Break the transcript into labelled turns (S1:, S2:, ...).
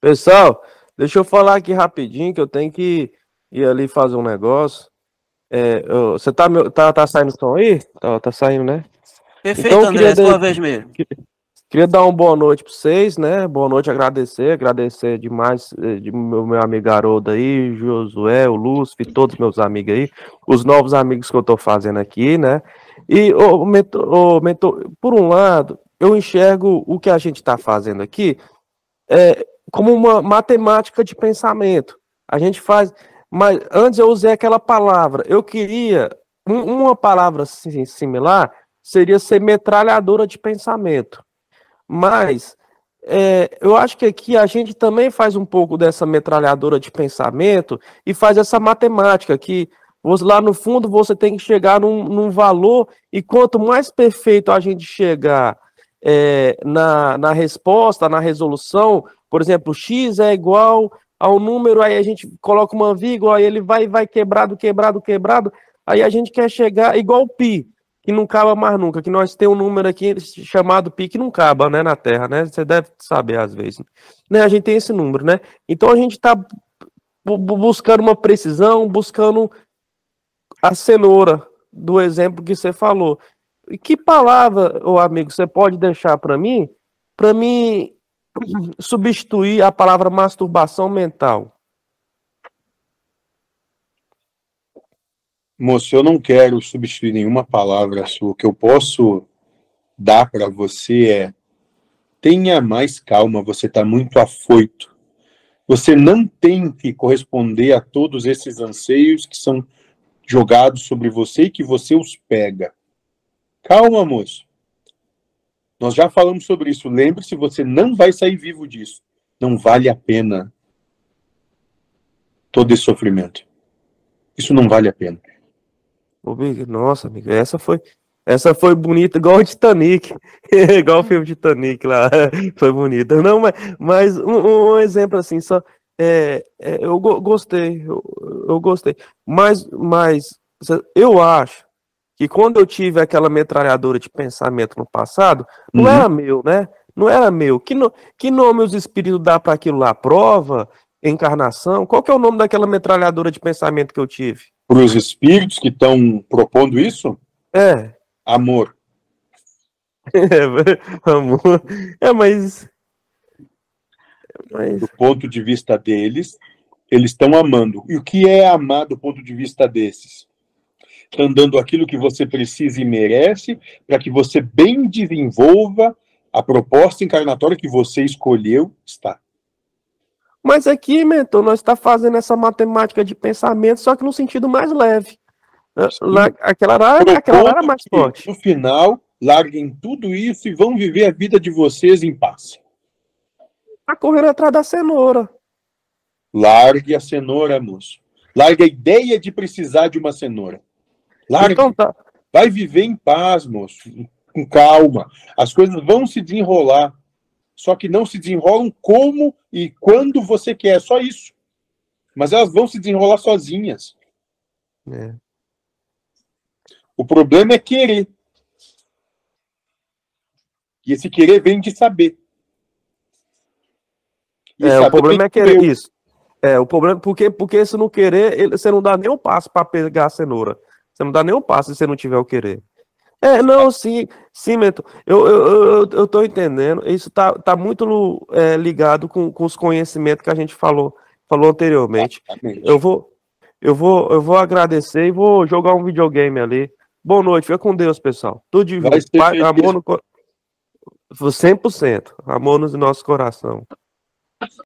S1: Pessoal, deixa eu falar aqui rapidinho que eu tenho que ir ali fazer um negócio. É, eu, você tá, tá, tá saindo som aí? Tá, tá saindo, né?
S2: Perfeito, então, André, é sua vez mesmo.
S1: Queria dar uma boa noite para vocês, né? Boa noite, agradecer, agradecer demais eh, de meu, meu amigo Haroldo aí, Josué, o Lúcio, todos meus amigos aí, os novos amigos que eu tô fazendo aqui, né? E, oh, mentor, oh, mentor, por um lado, eu enxergo o que a gente está fazendo aqui é, como uma matemática de pensamento. A gente faz, mas antes eu usei aquela palavra, eu queria uma palavra assim, similar seria ser metralhadora de pensamento. Mas é, eu acho que aqui a gente também faz um pouco dessa metralhadora de pensamento e faz essa matemática que lá no fundo você tem que chegar num, num valor e quanto mais perfeito a gente chegar é, na, na resposta, na resolução, por exemplo, x é igual ao número, aí a gente coloca uma vírgula, aí ele vai vai quebrado, quebrado, quebrado, aí a gente quer chegar igual pi que não acaba mais nunca, que nós temos um número aqui chamado pi que não acaba, né, na Terra, né? Você deve saber às vezes. Né? A gente tem esse número, né? Então a gente está buscando uma precisão, buscando a cenoura do exemplo que você falou. E que palavra, ô amigo, você pode deixar para mim, para mim substituir a palavra masturbação mental?
S3: Moço, eu não quero substituir nenhuma palavra sua. O que eu posso dar para você é tenha mais calma, você está muito afoito. Você não tem que corresponder a todos esses anseios que são jogados sobre você e que você os pega. Calma, moço. Nós já falamos sobre isso. Lembre-se, você não vai sair vivo disso. Não vale a pena todo esse sofrimento. Isso não vale a pena.
S1: Nossa, amigo, essa foi, essa foi bonita, igual o Titanic, igual o filme Titanic lá, foi bonita. Não, mas, mas um, um exemplo assim, só, é, é, eu gostei, eu, eu, gostei, mas, mas eu acho que quando eu tive aquela metralhadora de pensamento no passado, não uhum. era meu, né? Não era meu. Que, no, que nome os espíritos dá para aquilo lá? Prova? Encarnação? Qual que é o nome daquela metralhadora de pensamento que eu tive?
S3: Para os espíritos que estão propondo isso?
S1: É.
S3: Amor.
S1: É, amor. É, mas...
S3: mas. Do ponto de vista deles, eles estão amando. E o que é amar do ponto de vista desses? Estão dando aquilo que você precisa e merece para que você bem desenvolva a proposta encarnatória que você escolheu está.
S1: Mas aqui, mentor, nós está fazendo essa matemática de pensamento, só que no sentido mais leve. Lá, aquela era, aquela era mais forte.
S3: No final, larguem tudo isso e vão viver a vida de vocês em paz.
S1: Está correndo atrás da cenoura.
S3: Largue a cenoura, moço. Largue a ideia de precisar de uma cenoura. Largue. Então tá. Vai viver em paz, moço. Com calma. As coisas vão se desenrolar só que não se desenrolam como e quando você quer, só isso. Mas elas vão se desenrolar sozinhas. É. O problema é querer. E esse querer vem de saber.
S1: E é, o problema é querer isso. É, o problema, porque, porque se não querer, ele, você não dá nem um passo para pegar a cenoura. Você não dá nem um passo se você não tiver o querer. É, não, sim, sim, Mentor. Eu, eu, eu, eu tô entendendo. Isso tá, tá muito é, ligado com, com os conhecimentos que a gente falou, falou anteriormente. Exatamente. Eu vou, eu vou, eu vou agradecer e vou jogar um videogame ali. Boa noite, fica com Deus, pessoal. Tudo de pai, amor no 100%. Amor no nosso coração.